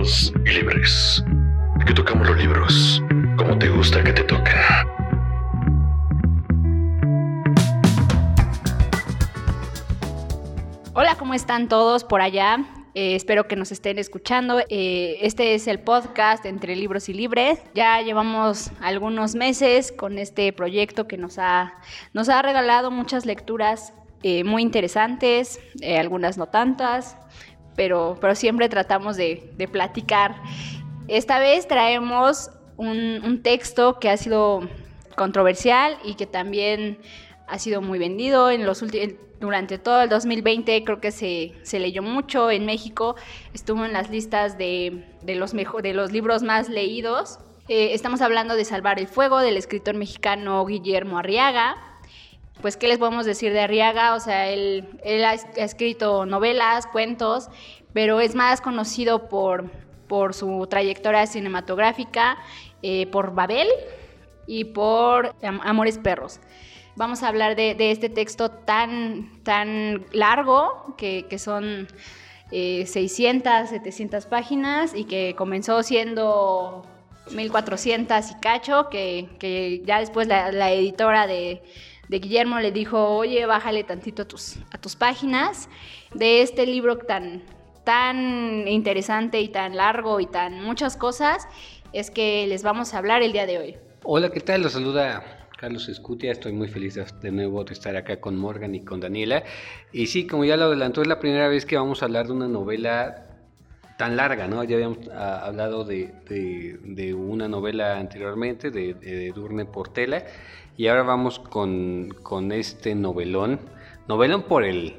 y libres. Que tocamos los libros como te gusta que te toquen. Hola, ¿cómo están todos por allá? Eh, espero que nos estén escuchando. Eh, este es el podcast entre libros y libres. Ya llevamos algunos meses con este proyecto que nos ha, nos ha regalado muchas lecturas eh, muy interesantes, algunas no tantas, pero, pero siempre tratamos de, de platicar. Esta vez traemos un, un texto que ha sido controversial y que también ha sido muy vendido en los últimos durante todo el 2020 creo que se, se, leyó mucho en México, estuvo en las listas de, de los, mejor, de los libros más leídos. Eh, estamos hablando de Salvar el Fuego del escritor mexicano Guillermo Arriaga. Pues, ¿qué les podemos decir de Arriaga? O sea, él, él ha, escrito novelas, cuentos, pero es más conocido por, por su trayectoria cinematográfica, eh, por Babel y por Amores Perros. Vamos a hablar de, este texto tan, tan largo, que, son 600, eh, 700 páginas y que comenzó siendo 1400 y cacho, que, ya después la, editora de, Guillermo le dijo, oye, bájale tantito a tus, a tus páginas de este libro tan, tan interesante y tan largo y tan muchas cosas, es que les vamos a hablar el día de hoy. Hola, ¿qué tal? Los saluda Carlos Escutia, estoy muy feliz de nuevo de estar acá con Morgan y con Daniela. Y sí, como ya lo adelantó, es la primera vez que vamos a hablar de una novela tan larga, ¿no? Ya habíamos ah, hablado de, una novela anteriormente, de, de, Durne Portela, y ahora vamos con este novelón, novelón por el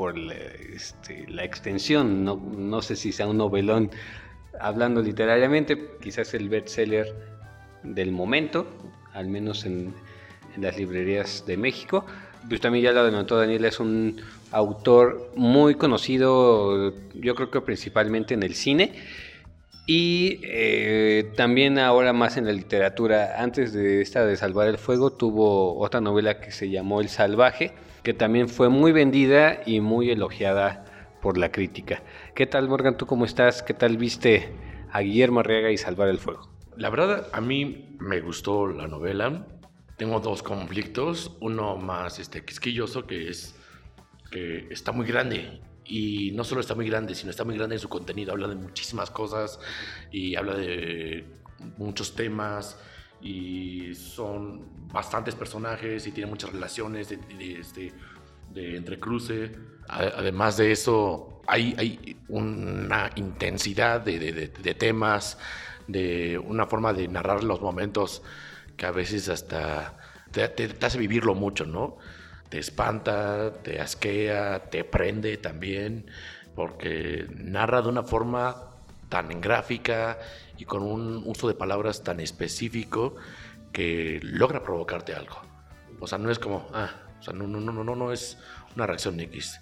por la, este, extensión, no, no sé si sea un novelón hablando literariamente, quizás el bestseller del momento, al menos en, las librerías de México. Pues también ya lo adelantó Daniel, es un autor muy conocido, yo creo que principalmente en el cine y eh, también ahora más en la literatura. Antes de esta de Salvar el Fuego tuvo otra novela que se llamó El Salvaje, que también fue muy vendida y muy elogiada por la crítica. ¿Qué tal Morgan? ¿Tú cómo estás? ¿Qué tal viste a Guillermo Arriaga y Salvar el Fuego? La verdad, a mí me gustó la novela. Tengo dos conflictos. Uno más este, quisquilloso, que es que está muy grande. Y no solo está muy grande, sino está muy grande en su contenido. Habla de muchísimas cosas y habla de muchos temas y son bastantes personajes y tiene muchas relaciones de, de, este, de entrecruce. Además de eso, hay, hay una intensidad de, temas de una forma de narrar los momentos que a veces hasta te, hace vivirlo mucho, ¿no? Te espanta, te asquea, te prende también, porque narra de una forma tan gráfica y con un uso de palabras tan específico que logra provocarte algo. O sea, no es como, ah, o sea, no, no, no, no, no es una reacción X.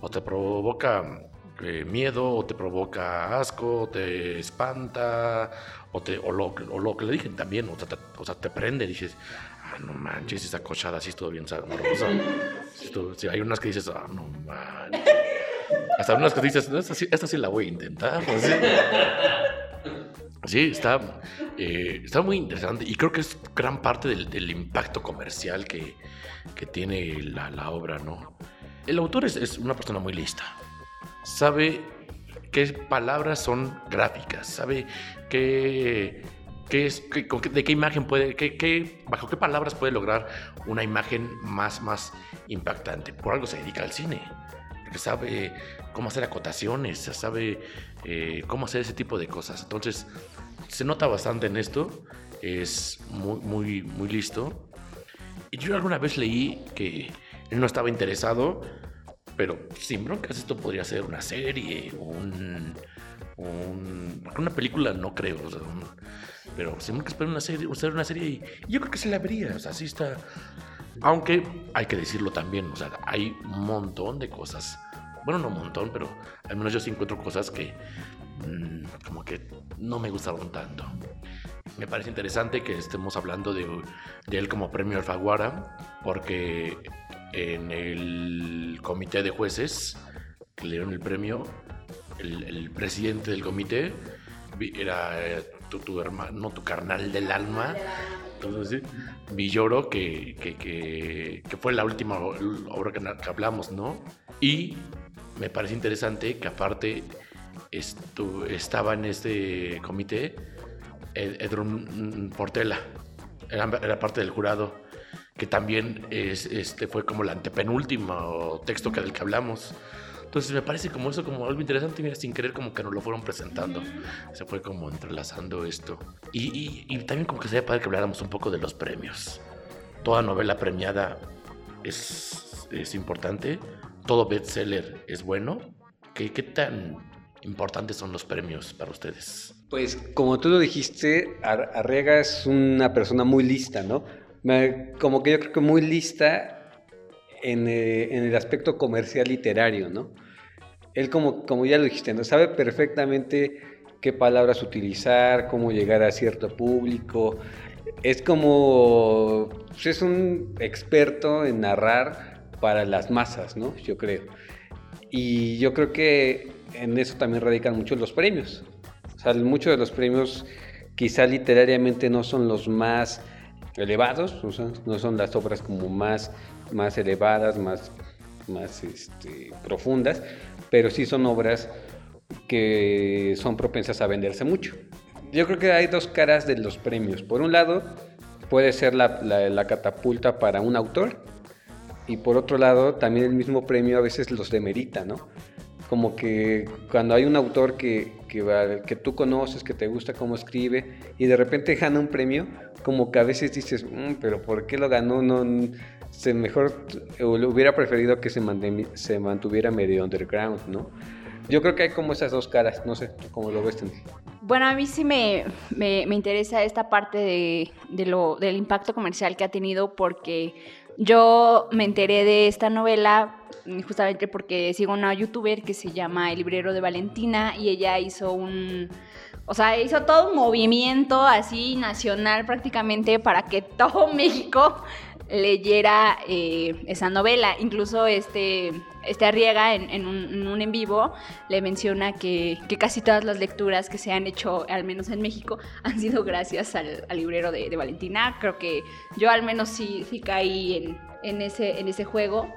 O te provoca eh, miedo, o te provoca asco, o te espanta, o, te, o, lo, o lo que le dije también, o te, o sea, te prende, dices, ah, no manches, esa cochada así todo bien sabrosa. Si hay unas que dices, ah, no manches. Hasta unas que dices, esta sí, esta sí la voy a intentar. Pues, ¿sí? Está, eh, está muy interesante y creo que es gran parte del, del impacto comercial que, que tiene la, la, obra, ¿no? El autor es, es, una persona muy lista sabe qué palabras son gráficas, sabe qué, qué es, de qué imagen puede, qué, bajo qué palabras puede lograr una imagen más, más impactante. Por algo se dedica al cine, porque sabe cómo hacer acotaciones, sabe eh, cómo hacer ese tipo de cosas. Entonces, se nota bastante en esto, es muy, muy, muy listo. Y yo alguna vez leí que él no estaba interesado pero sin broncas, esto podría ser una serie, un, una película no creo, pero sin broncas puede una serie, ser una serie y yo creo que se la vería, o sea, así está. Aunque hay que decirlo también, o sea, hay un montón de cosas, bueno, no un montón, pero al menos yo sí encuentro cosas que mmm, como que no me gustaron tanto. Me parece interesante que estemos hablando de, de él como premio Alfaguara, porque en el comité de jueces que le dieron el premio, el, presidente del comité era eh, tu, hermano, tu carnal del alma. Entonces, Villoro, que, que, que, que, fue la última obra que, hablamos, ¿no? Y me parece interesante que aparte estu, estaba en este comité Edrun Portela, era, era, parte del jurado, que también es, este, fue como el antepenúltimo texto que, del que hablamos. Entonces me parece como eso, como algo interesante, mira, sin querer como que nos lo fueron presentando. Se fue como entrelazando esto. Y, y, y también como que sería padre que habláramos un poco de los premios. Toda novela premiada es, es importante, todo bestseller es bueno. ¿Qué, ¿Qué tan importantes son los premios para ustedes? Pues como tú lo dijiste, Arriaga es una persona muy lista, ¿no? Como que yo creo que muy lista en, eh, en, el aspecto comercial literario, ¿no? Él, como, como ya lo dijiste, ¿no? sabe perfectamente qué palabras utilizar, cómo llegar a cierto público. Es como, pues, es un experto en narrar para las masas, ¿no? Yo creo. Y yo creo que en eso también radican mucho los premios. O sea, muchos de los premios quizá literariamente no son los más elevados, no son las obras como más más elevadas, más, más este, profundas, pero sí son obras que son propensas a venderse mucho. Yo creo que hay dos caras de los premios. Por un lado, puede ser la, la, catapulta para un autor, y por otro lado, también el mismo premio a veces los demerita, ¿no? Como que cuando hay un autor que, que, que tú conoces, que te gusta cómo escribe, y de repente gana un premio, como que a veces dices, mm, pero ¿por qué lo ganó? No, se mejor hubiera preferido que se, se mantuviera medio underground, ¿no? Yo creo que hay como esas dos caras, no sé cómo lo ves. Bueno, a mí sí me, me, me interesa esta parte de, de, lo, del impacto comercial que ha tenido porque yo me enteré de esta novela justamente porque sigo una youtuber que se llama El Librero de Valentina y ella hizo un... O sea, hizo todo un movimiento así nacional prácticamente para que todo México leyera eh, esa novela. Incluso este, este Arriega en, un, en, vivo le menciona que, casi todas las lecturas que se han hecho, al menos en México, han sido gracias al, librero de, Valentina. Creo que yo al menos sí, sí caí en, ese, en ese juego.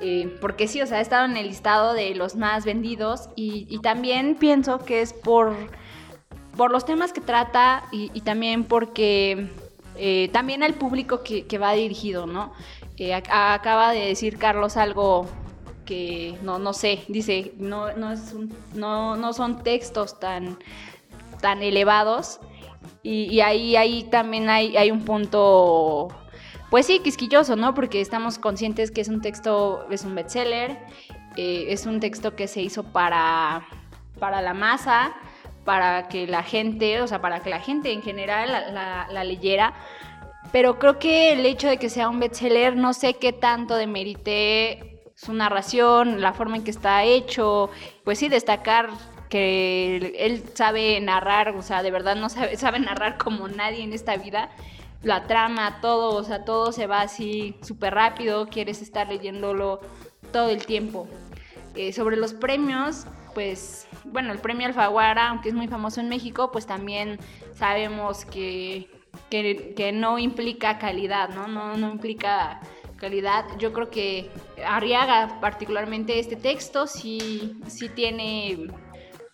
Eh, porque sí, o sea, ha estado en el listado de los más vendidos y, también pienso que es por, por los temas que trata y también porque eh, también al público que, va dirigido, ¿no? Eh, acaba de decir Carlos algo que no, no sé, dice, no, no, es no, no son textos tan, tan elevados y, ahí, ahí también hay, hay un punto, pues sí, quisquilloso, ¿no? Porque estamos conscientes que es un texto, es un bestseller, eh, es un texto que se hizo para, para la masa, para que la gente, o sea, para que la gente en general la, leyera. Pero creo que el hecho de que sea un bestseller, no sé qué tanto demerite su narración, la forma en que está hecho. Pues sí, destacar que él sabe narrar, o sea, de verdad no sabe, narrar como nadie en esta vida. La trama, todo, o sea, todo se va así súper rápido, quieres estar leyéndolo todo el tiempo. Eh, sobre los premios, pues, bueno, el premio Alfaguara, aunque es muy famoso en México, pues también sabemos que, que, no implica calidad, ¿no? ¿no? No implica calidad. Yo creo que Arriaga, particularmente este texto, sí, sí tiene,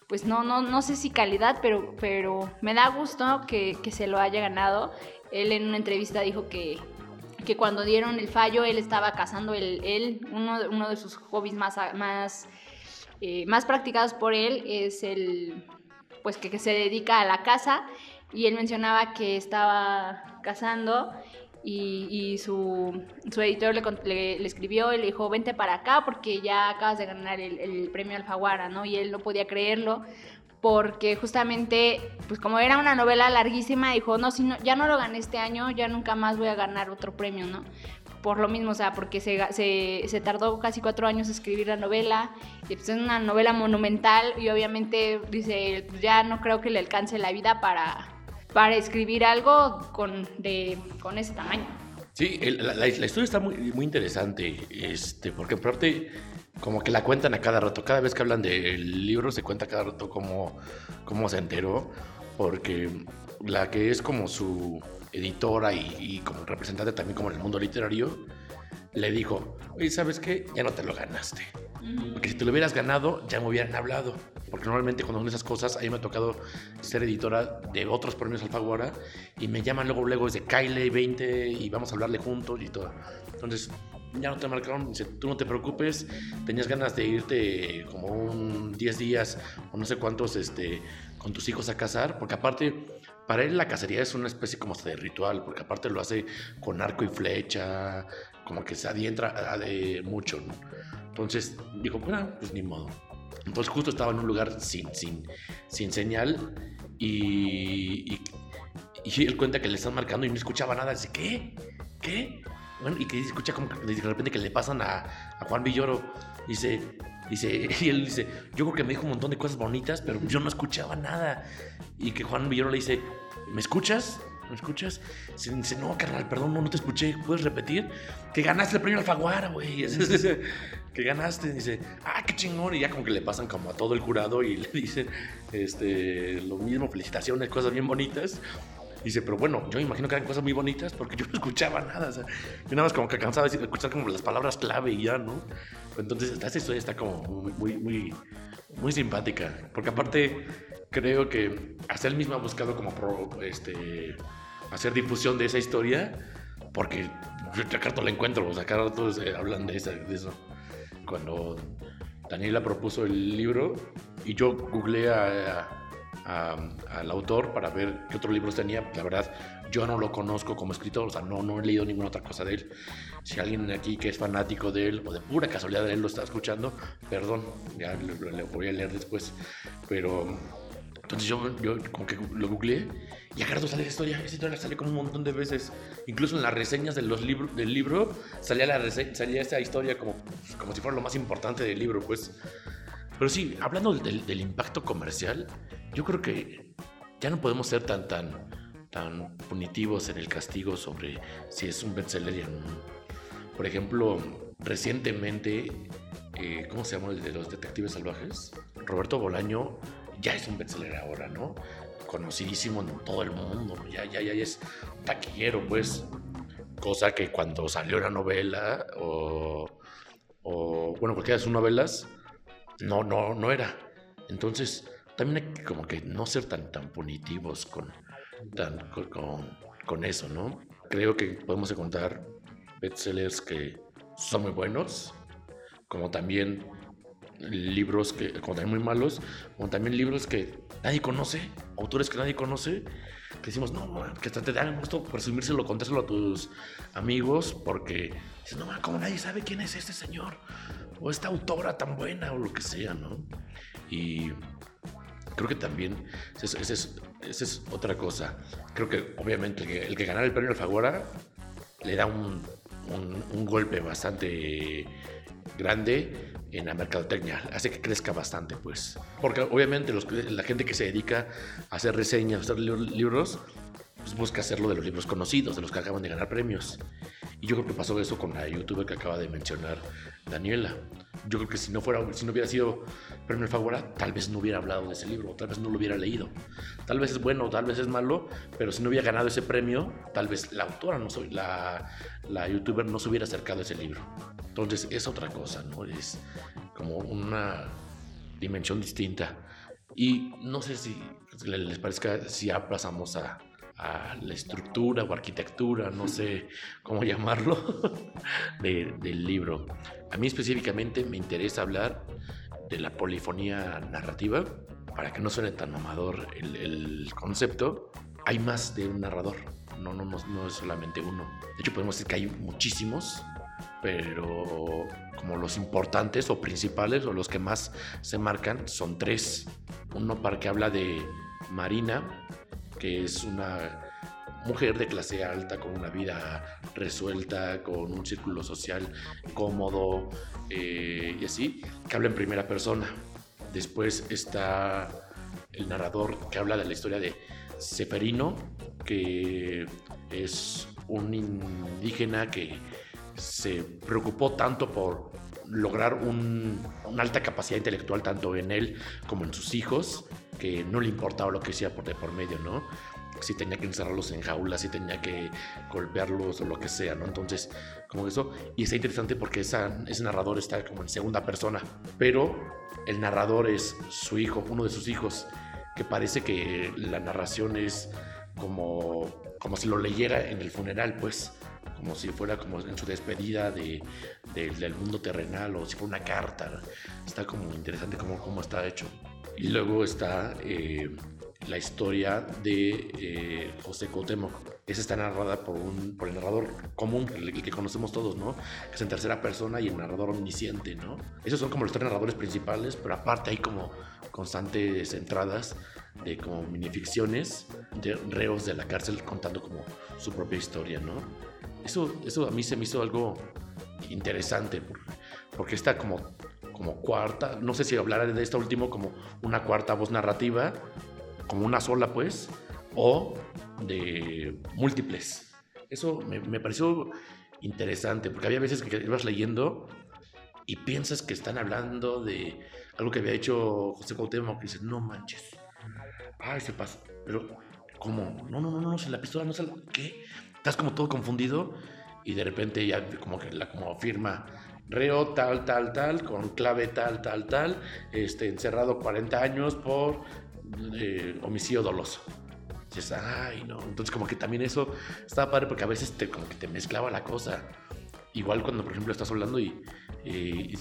pues no, no, no sé si calidad, pero, pero me da gusto que, que se lo haya ganado. Él en una entrevista dijo que, que cuando dieron el fallo él estaba cazando el, él, uno, uno de sus hobbies más, más eh, más practicados por él es el, pues que, se dedica a la caza y él mencionaba que estaba cazando y, su, su, editor le, le, escribió y le dijo, vente para acá porque ya acabas de ganar el, premio Alfaguara, ¿no? Y él no podía creerlo porque justamente, pues como era una novela larguísima, dijo, no, si no, ya no lo gané este año, ya nunca más voy a ganar otro premio, ¿no? por lo mismo, o sea, porque se, se, tardó casi cuatro años escribir la novela, y pues es una novela monumental y obviamente dice, ya no creo que le alcance la vida para, para escribir algo con, de, con ese tamaño. Sí, la, historia está muy, muy interesante, este, porque en parte como que la cuentan a cada rato. Cada vez que hablan del libro se cuenta cada rato cómo, cómo se enteró, porque la que es como su editora y, y como representante también como en el mundo literario, le dijo, oye, ¿sabes qué? Ya no te lo ganaste. Porque si te lo hubieras ganado, ya me hubieran hablado. Porque normalmente cuando son esas cosas, a mí me ha tocado ser editora de otros premios Alfaguara y me llaman luego, luego desde Kyle 20 y vamos a hablarle juntos y todo. Entonces, ya no te marcaron, dice, tú no te preocupes, tenías ganas de irte como un 10 días o no sé cuántos este, con tus hijos a casar, porque aparte, para él la cacería es una especie como de ritual, porque aparte lo hace con arco y flecha, como que se adientra de mucho, ¿no? Entonces dijo, bueno, pues ni modo. Entonces justo estaba en un lugar sin, sin, sin señal y, y, y él cuenta que le están marcando y no escuchaba nada. Dice, ¿qué? ¿Qué? Bueno, y que escucha como que de repente que le pasan a, a Juan Villoro. Dice, dice, y él dice, yo creo que me dijo un montón de cosas bonitas, pero yo no escuchaba nada. Y que Juan Villoro le dice, ¿me escuchas? ¿Me escuchas? Se dice, no, carnal, perdón, no, no te escuché. ¿Puedes repetir? Que ganaste el premio Alfaguara, güey. que ganaste. Dice, ah, qué chingón. Y ya como que le pasan como a todo el jurado y le dicen este, lo mismo, felicitaciones, cosas bien bonitas. Dice, pero bueno, yo me imagino que eran cosas muy bonitas porque yo no escuchaba nada. O sea, yo nada más como que cansaba de escuchar como las palabras clave y ya, ¿no? Entonces, esta historia está como muy, muy, muy, muy simpática. Porque aparte, creo que hasta él mismo ha buscado como este, hacer difusión de esa historia porque acá la encuentro, o sea, acá todos hablan de, eso. Cuando Daniela propuso el libro y yo googleé a, al autor para ver qué otros libros tenía. La verdad, yo no lo conozco como escritor, o sea, no, no he leído ninguna otra cosa de él. Si alguien aquí que es fanático de él o de pura casualidad de él lo está escuchando, perdón, ya lo, lo voy a leer después. Pero entonces yo, yo como que lo googleé y a sale esa historia. Esa historia sale como un montón de veces. Incluso en las reseñas de los libros del libro salía, la salía esa historia como, como si fuera lo más importante del libro, pues. Pero sí, hablando del, del, impacto comercial, yo creo que ya no podemos ser tan, tan, tan punitivos en el castigo sobre si es un bestseller o no. Por ejemplo, recientemente, eh, ¿cómo se llama el de los detectives salvajes? Roberto Bolaño ya es un bestseller ahora, ¿no? Conocidísimo en todo el mundo, ya, ya, ya es taquillero, pues. Cosa que cuando salió la novela o, o bueno, cualquiera de sus novelas, no, no, no era. Entonces, también hay que como que no ser tan, tan punitivos con, tan, con, con eso, ¿no? Creo que podemos encontrar bestsellers que son muy buenos, como también libros que como también muy malos, como también libros que nadie conoce, autores que nadie conoce, que decimos, no, que hasta te dan gusto presumírselo, contárselo a tus amigos, porque dices, no, como nadie sabe quién es este señor, o esta autora tan buena, o lo que sea, ¿no? Y creo que también esa es, otra cosa. Creo que obviamente el que, el que ganara el premio Alfaguara le da un, un golpe bastante grande en la mercadotecnia, hace que crezca bastante, pues. Porque obviamente la gente que se dedica a hacer reseñas, a hacer libros, pues busca hacerlo de los libros conocidos, de los que acaban de ganar premios. Y yo creo que pasó eso con la youtuber que acaba de mencionar Daniela. Yo creo que si no, fuera, si no hubiera sido Premio Alfaguara, tal vez no hubiera hablado de ese libro, tal vez no lo hubiera leído. Tal vez es bueno, tal vez es malo, pero si no hubiera ganado ese premio, tal vez la autora, no soy, la, la youtuber no se hubiera acercado a ese libro. Entonces es otra cosa, ¿no? Es como una dimensión distinta. Y no sé si les parezca si ya pasamos a, a la estructura o arquitectura, no sé cómo llamarlo, de, del libro. A mí específicamente me interesa hablar de la polifonía narrativa, para que no suene tan amador el, el concepto. Hay más de un narrador, no, no, no, no es solamente uno. De hecho, podemos decir que hay muchísimos, pero como los importantes o principales o los que más se marcan son tres. Uno para que habla de Marina, que es una mujer de clase alta con una vida resuelta, con un círculo social cómodo eh, y así, que habla en primera persona. Después está el narrador que habla de la historia de Seferino, que es un indígena que se preocupó tanto por lograr un- una alta capacidad intelectual tanto en él como en sus hijos, que no le importaba lo que hacía por de por medio, ¿no? Si tenía que encerrarlos en jaulas, si tenía que golpearlos o lo que sea, ¿no? Entonces, como eso. Y está interesante porque esa, ese narrador está como en segunda persona, pero el narrador es su hijo, uno de sus hijos, que parece que la narración es como, como si lo leyera en el funeral, pues como si fuera como en su despedida de, de- del mundo terrenal o si fuera una carta. Está como interesante cómo, cómo está hecho. Y luego está eh, la historia de eh, José Cuauhtémoc. Esa está narrada por, un, por el narrador común, el, que conocemos todos, ¿no? Que es en tercera persona y el narrador omnisciente, ¿no? Esos son como los tres narradores principales, pero aparte hay como constantes entradas de como minificciones de reos de la cárcel contando como su propia historia, ¿no? Eso, eso a mí se me hizo algo interesante, por- porque está como, como cuarta, no sé si hablar de esto último como una cuarta voz narrativa, como una sola pues, o de múltiples. Eso me, me pareció interesante, porque había veces que ibas leyendo y piensas que están hablando de algo que había hecho José Cuauhtémoc, y dices, no manches, ay, se pasa, pero, ¿cómo? No, no, no, no, si la pistola no sale, ¿qué? Estás como todo confundido y de repente ya como que la como firma reo tal, tal, tal, con clave tal, tal, tal, este, encerrado 40 años por eh, homicidio doloso. Dices, ay. Entonces, como que también eso estaba padre porque a veces te, como que te mezclaba la cosa. Igual cuando, por ejemplo, estás hablando y, y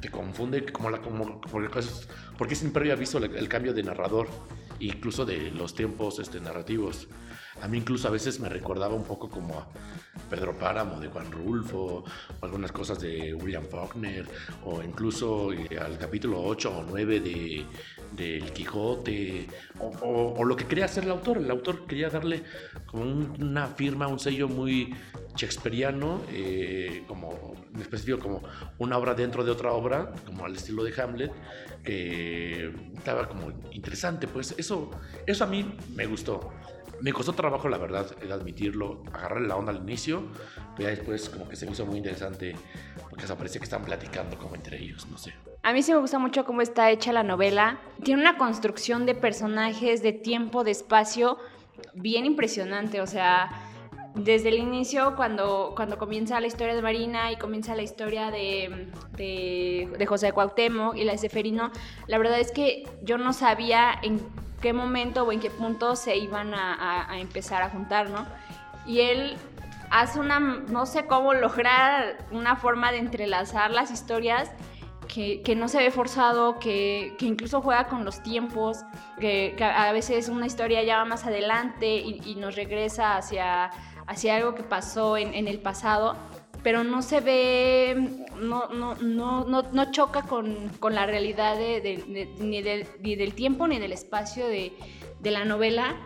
te confunde como la, como, porque, siempre había visto el, el cambio de narrador, incluso de los tiempos este, narrativos. A mí incluso a veces me recordaba un poco como a Pedro Páramo de Juan Rulfo, o algunas cosas de William Faulkner, o incluso eh, al capítulo 8 o 9 de, El Quijote, o lo que quería hacer el autor. El autor quería darle como un- una firma, un sello muy shakespeariano, eh, como en específico como una obra dentro de otra obra, como al estilo de Hamlet, que estaba como interesante. Pues eso, eso a mí me gustó. Me costó trabajo, la verdad, de admitirlo, agarrar la onda al inicio, pero ya después como que se me hizo muy interesante, porque se parece que están platicando como entre ellos, no sé. A mí sí me gusta mucho cómo está hecha la novela. Tiene una construcción de personajes, de tiempo, de espacio, bien impresionante. O sea, desde el inicio, cuando, cuando comienza la historia de Marina y comienza la historia de, de, de José Cuauhtémoc y la de Seferino, la verdad es que yo no sabía en qué momento o en qué punto se iban a, a- a empezar a juntar, ¿no? Y él hace una, no sé cómo lograr una forma de entrelazar las historias que, que no se ve forzado, que, que incluso juega con los tiempos, que, que a veces una historia ya va más adelante y, y nos regresa hacia, hacia algo que pasó en, en el pasado, pero no se ve, no, no, no, no, no choca con, con la realidad de, de- de- ni, del, tiempo ni del espacio de, la novela.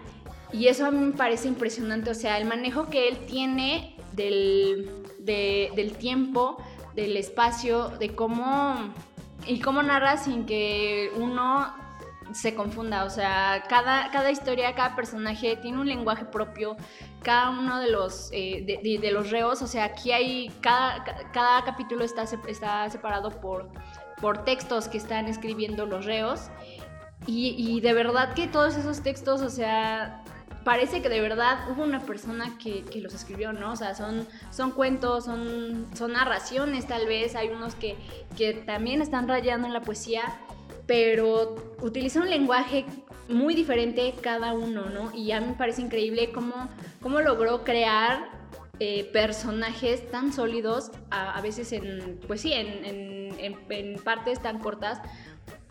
Y eso a mí me parece impresionante, o sea, el manejo que él tiene del, de- del tiempo, del espacio, de cómo y cómo narra sin que uno se confunda, o sea, cada, cada historia, cada personaje tiene un lenguaje propio, cada uno de los, eh, de, los reos, o sea, aquí hay, cada, ca- cada capítulo está, está separado por, por textos que están escribiendo los reos. Y, y de verdad que todos esos textos, o sea, parece que de verdad hubo una persona que, que los escribió, ¿no? O sea, son, son cuentos, son, son narraciones tal vez, hay unos que, que también están rayando en la poesía, pero utiliza un lenguaje muy diferente cada uno, ¿no? Y a mí me parece increíble cómo, cómo logró crear eh, personajes tan sólidos, a, a veces en, pues sí, en, en- en- en partes tan cortas,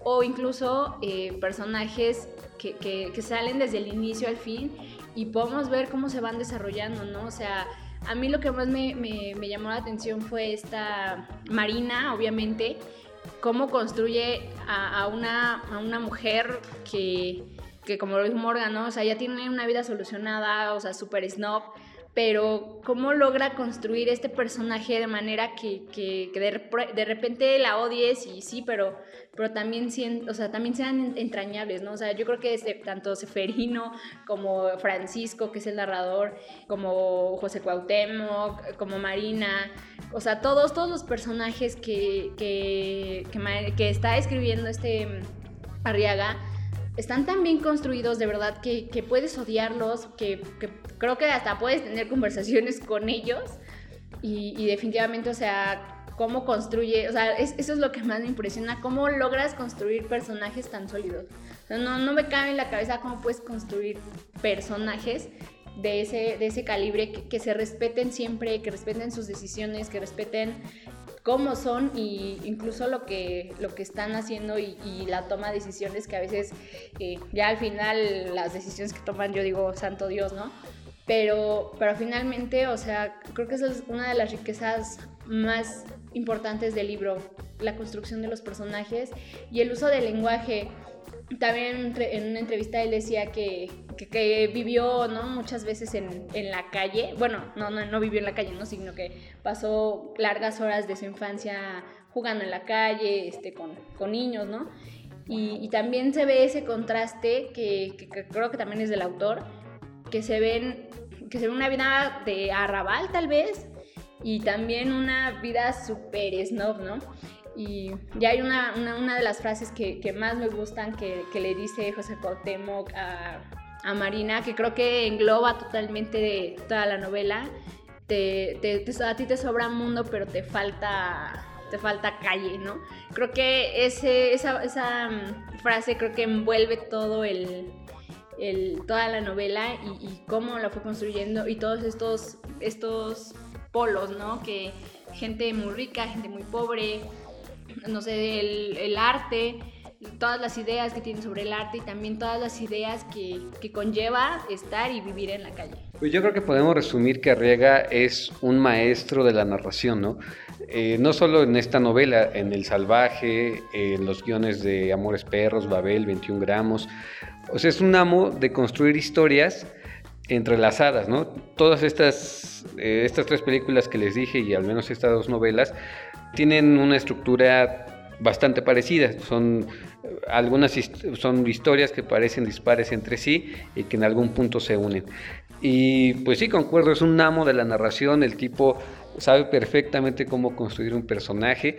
o incluso eh, personajes que, que- que salen desde el inicio al fin y podemos ver cómo se van desarrollando, ¿no? O sea, a mí lo que más me, me- me llamó la atención fue esta Marina, obviamente, cómo construye a, a una, a una mujer que, que, como lo dijo Morgan, ¿no? O sea, ya tiene una vida solucionada, o sea, súper snob, pero cómo logra construir este personaje de manera que, que, de, repente la odies y sí, pero, pero también, o sea, también sean entrañables, ¿no? O sea, yo creo que tanto Seferino como Francisco, que es el narrador, como José Cuauhtémoc, como Marina, o sea, todos, todos los personajes que, que, que está escribiendo este Arriaga, están tan bien construidos de verdad que, puedes odiarlos, que, creo que hasta puedes tener conversaciones con ellos y, definitivamente, o sea, cómo construye, o sea, eso es lo que más me impresiona, cómo logras construir personajes tan sólidos. no, no me cabe en la cabeza cómo puedes construir personajes de ese, de ese calibre que, se respeten siempre, que respeten sus decisiones, que respeten cómo son y incluso lo que, lo que están haciendo y, la toma de decisiones que a veces eh, ya al final las decisiones que toman yo digo, santo Dios, ¿no? Pero, pero finalmente, o sea, creo que esa es una de las riquezas más importantes del libro, la construcción de los personajes y el uso del lenguaje también en una entrevista él decía que, vivió muchas veces en, la calle, bueno, no, vivió en la calle, ¿no? sino que pasó largas horas de su infancia jugando en la calle, este, con, niños, ¿no? Y, también se ve ese contraste que, que, creo que también es del autor, que se ven, que se ve una vida de arrabal tal vez, y también una vida súper snob, ¿no? Y ya hay una, una, de las frases que, que más me gustan que, que, le dice José Cuauhtémoc a, a, Marina, que creo que engloba totalmente toda la novela. Te, te, a ti te sobra mundo, pero te falta, te falta calle, ¿no? Creo que ese, esa, esa mm, frase creo que envuelve todo el, el, toda la novela y, y, cómo la fue construyendo y todos estos, estos polos, ¿no? Que gente muy rica, gente muy pobre, no sé, el, arte, todas las ideas que tiene sobre el arte y también todas las ideas que, que, conlleva estar y vivir en la calle. Pues yo creo que podemos resumir que Arriaga es un maestro de la narración, ¿no? Eh, no solo en esta novela, en El Salvaje, en los guiones de Amores Perros, Babel, 21 gramos. O sea, es un amo de construir historias entrelazadas, ¿no? Todas estas, eh, estas tres películas que les dije y al menos estas dos novelas tienen una estructura bastante parecida. Son algunas son historias que parecen dispares entre sí y que en algún punto se unen. Y pues sí, concuerdo, es un amo de la narración, el tipo sabe perfectamente cómo construir un personaje,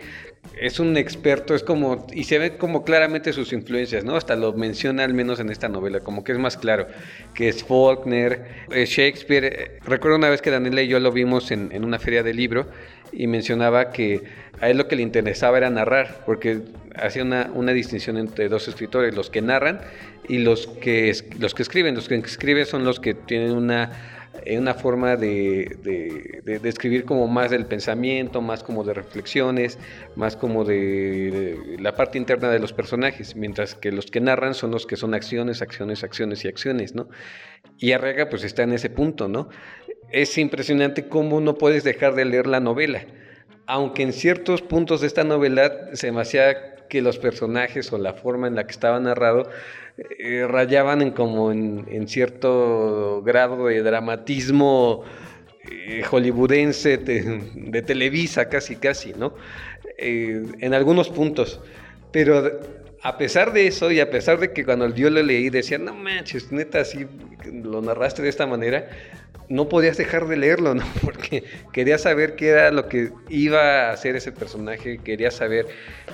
es un experto, es como, y se ve como claramente sus influencias, ¿no? Hasta lo menciona al menos en esta novela, como que es más claro, que es Faulkner, es Shakespeare. Recuerdo una vez que Daniela y yo lo vimos en, en una feria de libro y mencionaba que a él lo que le interesaba era narrar, porque hacía una, una, distinción entre dos escritores, los que narran y los que, los que escriben. Los que escriben son los que tienen una, eh, una forma de, de, de, como más del pensamiento, más como de reflexiones, más como de, la parte interna de los personajes, mientras que los que narran son los que son acciones, acciones, acciones y acciones, ¿no? Y Arrega pues está en ese punto, ¿no? Es impresionante cómo no puedes dejar de leer la novela aunque en ciertos puntos de esta novela se me hacía que los personajes o la forma en la que estaba narrado eh, rayaban en como en, cierto grado de dramatismo eh, hollywoodense de, Televisa casi casi, ¿no? Eh, en algunos puntos. Pero a pesar de eso y a pesar de que cuando yo lo leí decía, no manches, neta, así lo narraste de esta manera, no podías dejar de leerlo, ¿no? Porque quería saber qué era lo que iba a hacer ese personaje, quería saber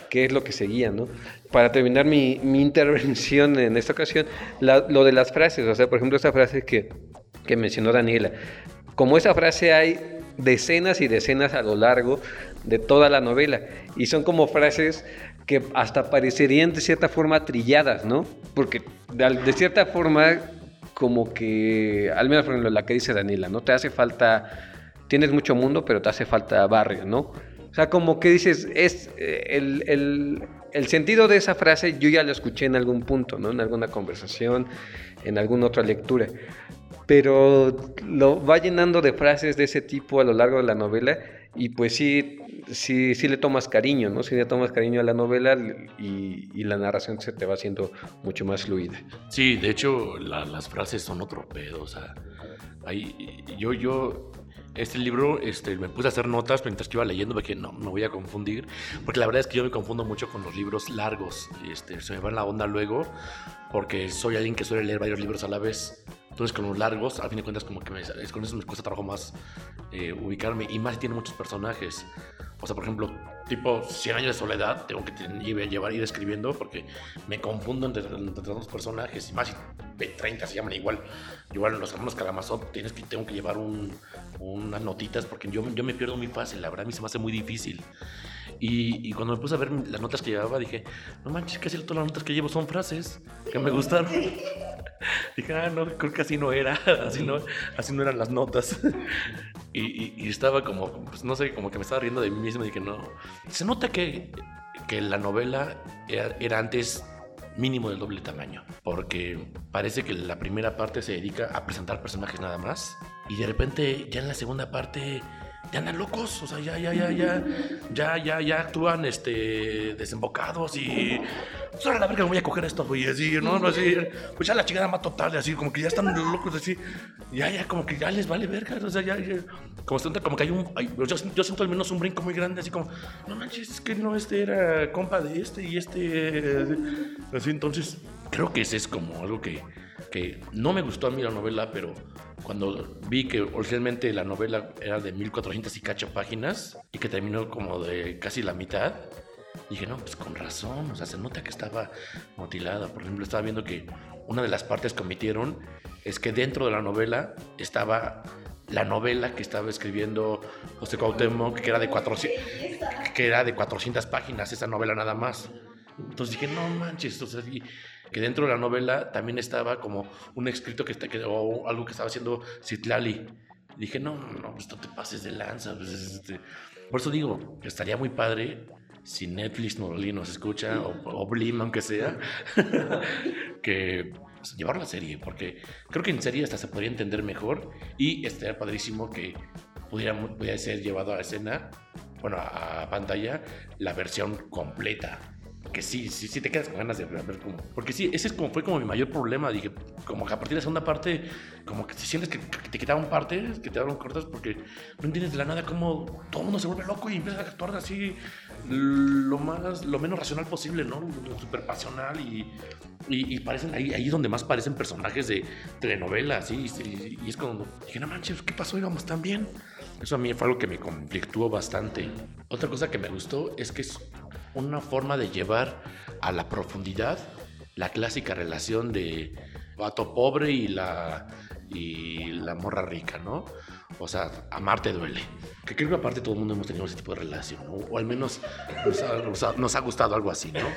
qué es lo que seguía, ¿no? Para terminar mi, intervención en esta ocasión, lo de las frases, o sea, por ejemplo, esa frase que, que mencionó Daniela, como esa frase hay decenas y decenas a lo largo de toda la novela, y son como frases que hasta parecerían de cierta forma trilladas, ¿no? Porque de cierta forma como que, al menos por ejemplo, la que dice Daniela, ¿no? Te hace falta, tienes mucho mundo, pero te hace falta barrio, ¿no? O sea, como que dices, es eh, el, el, el, sentido de esa frase yo ya lo escuché en algún punto, ¿no? En alguna conversación, en alguna otra lectura. Pero lo va llenando de frases de ese tipo a lo largo de la novela y pues sí, sí, sí le tomas cariño, ¿no? Sí le tomas cariño a la novela y, y la narración se te va haciendo mucho más fluida. Sí, de hecho las frases son otro pedo, o sea, ahí, yo, yo, este libro este, me puse a hacer notas mientras que iba leyendo porque no me voy a confundir, porque la verdad es que yo me confundo mucho con los libros largos, este, se me va en la onda luego, porque soy alguien que suele leer varios libros a la vez. Entonces con los largos, al fin de cuentas, como que me, con eso me cuesta trabajo más eh, ubicarme y más tiene muchos personajes. O sea, por ejemplo, tipo 100 años de soledad, tengo que llevar, ir escribiendo porque me confundo entre, entre dos personajes y más si 30 se llaman igual. Igual los hermanos Karamazov tienes que, tengo que llevar un, unas notitas porque yo, yo me pierdo muy fácil, la verdad a mí se me hace muy difícil. Y, cuando me puse a ver las notas que llevaba, dije, no manches, casi todas las notas que llevo son frases que me gustaron. dije, ah, no, creo que así no era, así no, así no eran las notas. y, estaba como, pues no sé, como que me estaba riendo de mí mismo y dije, no. Se nota que, que la novela era, antes mínimo del doble tamaño, porque parece que la primera parte se dedica a presentar personajes nada más y de repente ya en la segunda parte ya andan locos, o sea, ya, ya, ya, ya, ya, ya, ya actúan este, desembocados y. Pues ahora la verga voy a coger esto, güey, así, ¿no? no así, pues ya la chingada más total, así, como que ya están locos, así, ya, ya, como que ya les vale verga, o sea, ya, ya como, como que hay un. yo, yo, siento al menos un brinco muy grande, así como, no manches, es que no, este era compa de este y este. Así, entonces, creo que ese es como algo que, que no me gustó a mí la novela, pero cuando vi que originalmente la novela era de 1400 y cacho páginas y que terminó como de casi la mitad, dije, no, pues con razón, o sea, se nota que estaba mutilada. Por ejemplo, estaba viendo que una de las partes que omitieron es que dentro de la novela estaba la novela que estaba escribiendo José Cuauhtémoc, que era de 400, que era de 400 páginas, esa novela nada más. Entonces dije, no manches, o sea, que dentro de la novela también estaba como un escrito que, está, o algo que estaba haciendo Citlali. Dije, no, no, pues no te pases de lanza. Pues, este". Por eso digo, que estaría muy padre si Netflix nos, nos escucha, o, o Blim, aunque sea, que pues, llevar la serie, porque creo que en serie hasta se podría entender mejor y estaría padrísimo que pudiera, pudiera ser llevado a escena, bueno, a pantalla, la versión completa que sí, sí, sí te quedas con ganas de ver cómo. Porque sí, ese es como, fue como mi mayor problema. Dije, como que a partir de la segunda parte, como que te sientes que, te quitaron partes, que te daban cortas, porque no entiendes de la nada cómo todo el mundo se vuelve loco y empieza a actuar así lo más, lo menos racional posible, ¿no? Súper pasional y, y, parecen ahí, ahí es donde más parecen personajes de telenovelas, y, y, es como, dije, no manches, ¿qué pasó? Íbamos tan bien. Eso a mí fue algo que me conflictuó bastante. Otra cosa que me gustó es que es una forma de llevar a la profundidad la clásica relación de vato pobre y la, y la morra rica, ¿no? O sea, amarte duele. Que creo que aparte todo el mundo hemos tenido ese tipo de relación, ¿no? O al menos nos ha, gustado algo así, ¿no?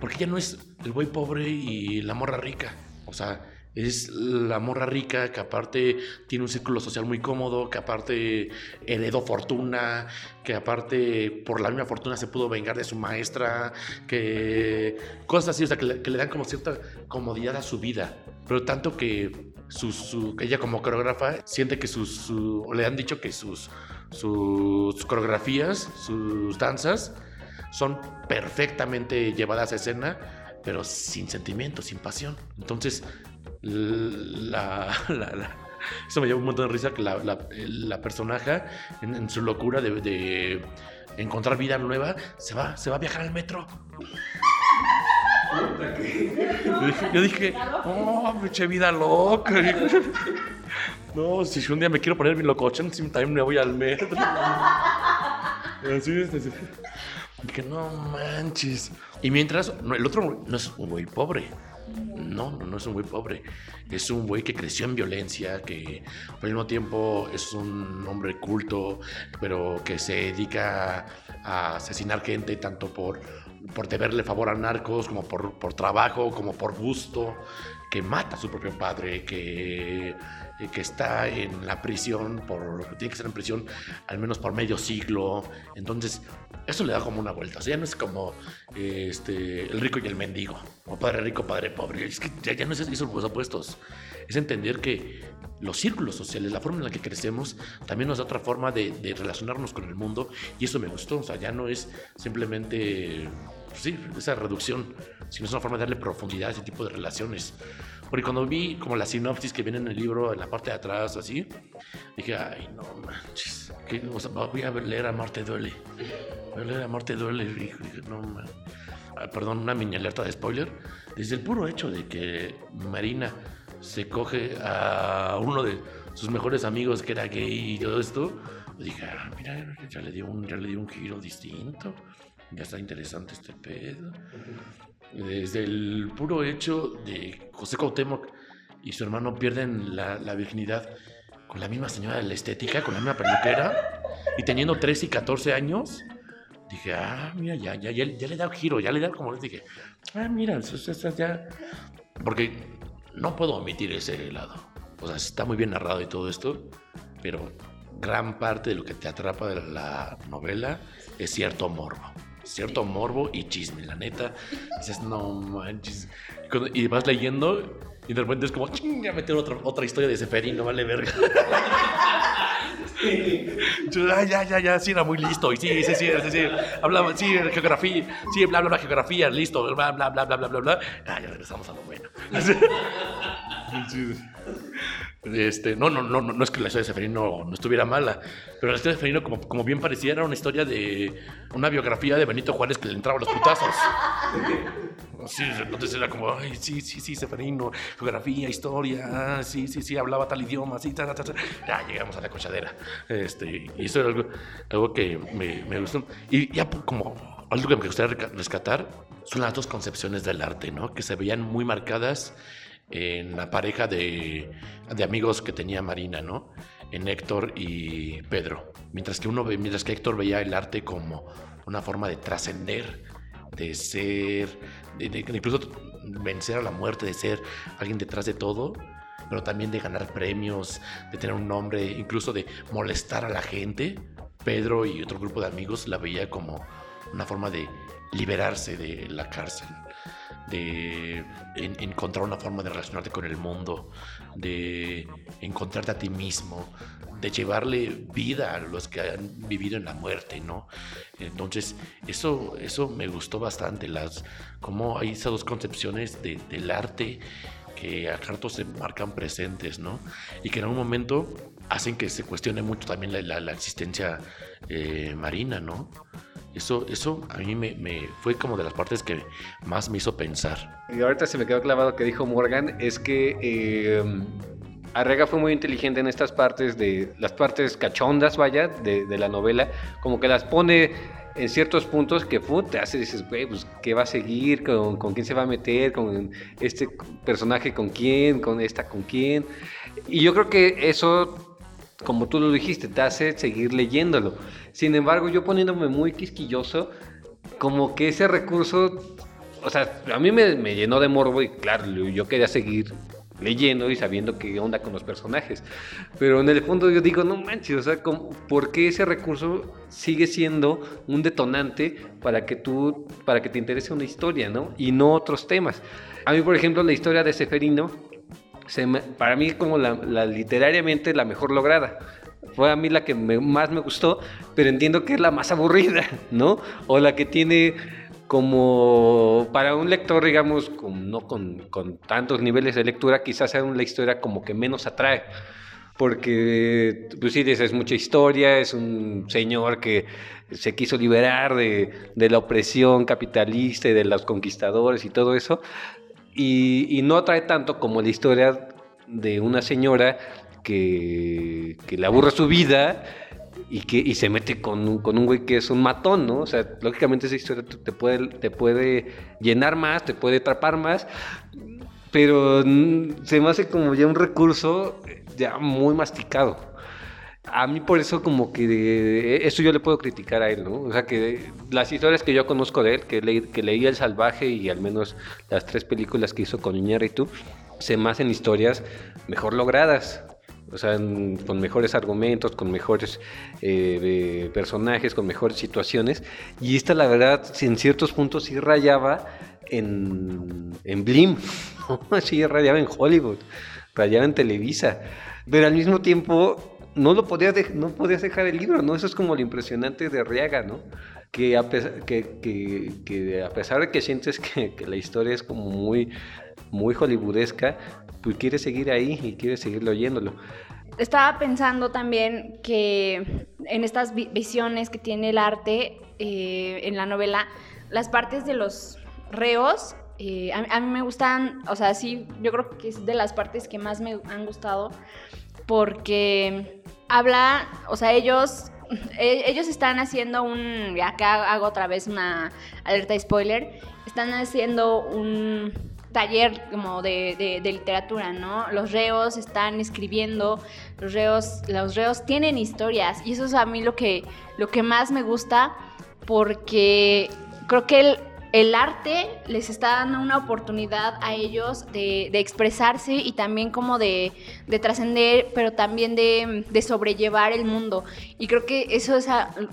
Porque ya no es el güey pobre y la morra rica. O sea, es la morra rica que aparte tiene un círculo social muy cómodo, que aparte heredó fortuna, que aparte por la misma fortuna se pudo vengar de su maestra, que cosas así, o sea, que le, dan como cierta comodidad a su vida. Pero tanto que su, ella como coreógrafa siente que sus, le han dicho que sus, sus coreografías, sus danzas son perfectamente llevadas a escena, pero sin sentimiento, sin pasión. Entonces, la, eso me lleva un montón de risa que la, la, personaje en, su locura de, encontrar vida nueva se va, se va a viajar al metro. Yo dije, oh, che vida loca. No, si un día me quiero poner mi locochón, también me voy al metro. Así es, Dije, no manches. Y mientras, el otro no es un güey pobre no, no, es un güey pobre. Es un güey que creció en violencia, que al mismo tiempo es un hombre culto, pero que se dedica a asesinar gente tanto por, por deberle favor a narcos, como por, por trabajo, como por gusto, que mata a su propio padre, que, eh, que está en la prisión, por, tiene que estar en prisión al menos por medio siglo. Entonces, eso le da como una vuelta. O sea, ya no es como este, el rico y el mendigo, o padre rico, padre pobre. Es que ya, no es esos los opuestos. Es entender que los círculos sociales, la forma en la que crecemos, también nos da otra forma de, relacionarnos con el mundo. Y eso me gustó. O sea, ya no es simplemente sí, esa reducción, sino es una forma de darle profundidad a ese tipo de relaciones. Porque cuando vi como la sinopsis que viene en el libro, en la parte de atrás, así, dije, ay, no manches, ¿qué? Voy a leer a Marte Duele. Voy a leer a Marte Duele. Dije, no manches. Ah, perdón, una mini alerta de spoiler. Desde el puro hecho de que Marina se coge a uno de sus mejores amigos que era gay y todo esto, dije, ah, mira, ya le dio un, ya le dio un giro distinto ya está interesante este pedo. Desde el puro hecho de José Cuauhtémoc y su hermano pierden la, la, virginidad con la misma señora de la estética, con la misma peluquera, y teniendo 13 y 14 años, dije, ah, mira, ya, ya, ya, ya le da giro, ya le da como les dije, ah, mira, ya... Porque no puedo omitir ese lado. O sea, está muy bien narrado y todo esto, pero gran parte de lo que te atrapa de la novela es cierto morbo cierto morbo y chisme, la neta. Dices, no manches. Y vas leyendo y de repente es como, ching, ya meter otra, otra historia de Seferino, vale verga. ya, ya, ya, ya, sí era muy listo. Y sí, sí, sí, sí. Hablaba, sí, geografía, sí, bla, bla, bla, geografía, listo, bla, bla, bla, bla, bla, bla, bla. Ah, ya regresamos a lo bueno. Este, no, no, no, no es que la historia de Seferino no estuviera mala, pero la historia de Seferino, como, como bien parecía, era una historia de una biografía de Benito Juárez que le entraba los putazos. Sí, entonces era como, ay, sí, sí, sí, Seferino, geografía, historia, ah, sí, sí, sí, hablaba tal idioma, sí, ta, ta, ta, Ya llegamos a la cochadera. Este, y eso era algo, algo que me, me gustó. Y ya como algo que me gustaría rescatar son las dos concepciones del arte, ¿no? Que se veían muy marcadas en la pareja de, de, amigos que tenía Marina, ¿no? En Héctor y Pedro. Mientras que uno mientras que Héctor veía el arte como una forma de trascender, de ser, de, incluso vencer a la muerte, de ser alguien detrás de todo, pero también de ganar premios, de tener un nombre, incluso de molestar a la gente. Pedro y otro grupo de amigos la veía como una forma de liberarse de la cárcel de encontrar una forma de relacionarte con el mundo, de encontrarte a ti mismo, de llevarle vida a los que han vivido en la muerte, ¿no? Entonces, eso, eso me gustó bastante, las, cómo hay esas dos concepciones de, del arte que a ratos se marcan presentes, ¿no? Y que en algún momento hacen que se cuestione mucho también la, la, la existencia eh, marina, ¿no? Eso, eso a mí me, me, fue como de las partes que más me hizo pensar. Y ahorita se me quedó clavado que dijo Morgan, es que eh, Arrega fue muy inteligente en estas partes, de las partes cachondas, vaya, de, de la novela, como que las pone en ciertos puntos que te hace, dices, güey, pues, ¿qué va a seguir? ¿Con, ¿Con quién se va a meter? ¿Con este personaje con quién? ¿Con esta con quién? Y yo creo que eso como tú lo dijiste, te hace seguir leyéndolo. Sin embargo, yo poniéndome muy quisquilloso, como que ese recurso, o sea, a mí me, me llenó de morbo y claro, yo quería seguir leyendo y sabiendo qué onda con los personajes. Pero en el fondo yo digo, no manches, o sea, ¿por qué ese recurso sigue siendo un detonante para que tú, para que te interese una historia, ¿no? Y no otros temas. A mí, por ejemplo, la historia de Seferino, para mí como la, la, literariamente la mejor lograda. Fue a mí la que más me gustó, pero entiendo que es la más aburrida, ¿no? O la que tiene como para un lector, digamos, con, no con, con, tantos niveles de lectura, quizás sea una historia como que menos atrae. Porque, pues sí, es mucha historia, es un señor que se quiso liberar de, de la opresión capitalista y de los conquistadores y todo eso, y, y, no atrae tanto como la historia de una señora que, que le aburre su vida y que y se mete con un, con un güey que es un matón, ¿no? O sea, lógicamente esa historia te puede, te puede llenar más, te puede atrapar más, pero se me hace como ya un recurso ya muy masticado. A mí por eso como que eh, eso yo le puedo criticar a él, ¿no? O sea, que las historias que yo conozco de él, que, le, que leí El Salvaje y al menos las tres películas que hizo con Iñárritu, se me hacen historias mejor logradas, o sea, con mejores argumentos, con mejores eh, personajes, con mejores situaciones. Y esta, la verdad, en ciertos puntos sí rayaba en, en Blim, sí rayaba en Hollywood, rayaba en Televisa. Pero al mismo tiempo no lo podías, no podías dejar el libro, ¿no? Eso es como lo impresionante de Arriaga, ¿no? Que a, pesar, que, que, a pesar de que sientes que, que, la historia es como muy, muy hollywoodesca, pues quiere seguir ahí y quiere seguir oyéndolo. Estaba pensando también que en estas visiones que tiene el arte eh, en la novela, las partes de los reos, eh, a, mí me gustan, o sea, sí, yo creo que es de las partes que más me han gustado, porque habla, o sea, ellos e, ellos están haciendo un, acá hago otra vez una alerta spoiler, están haciendo un, taller como de, literatura, ¿no? Los reos están escribiendo, los reos, los reos tienen historias y eso es a mí lo que, lo que más me gusta porque creo que el, el arte les está dando una oportunidad a ellos de, expresarse y también como de, trascender, pero también de, sobrellevar el mundo. Y creo que eso es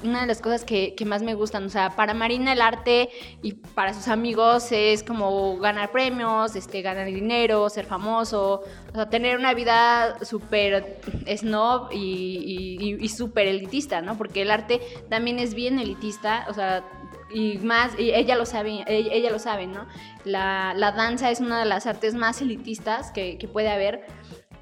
una de las cosas que, más me gustan. O sea, para Marina el arte y para sus amigos es como ganar premios, este, ganar dinero, ser famoso, o sea, tener una vida súper snob y, y, súper elitista, ¿no? Porque el arte también es bien elitista, o sea, y más, y ella lo sabe, ella, lo sabe, ¿no? La, danza es una de las artes más elitistas que, puede haber,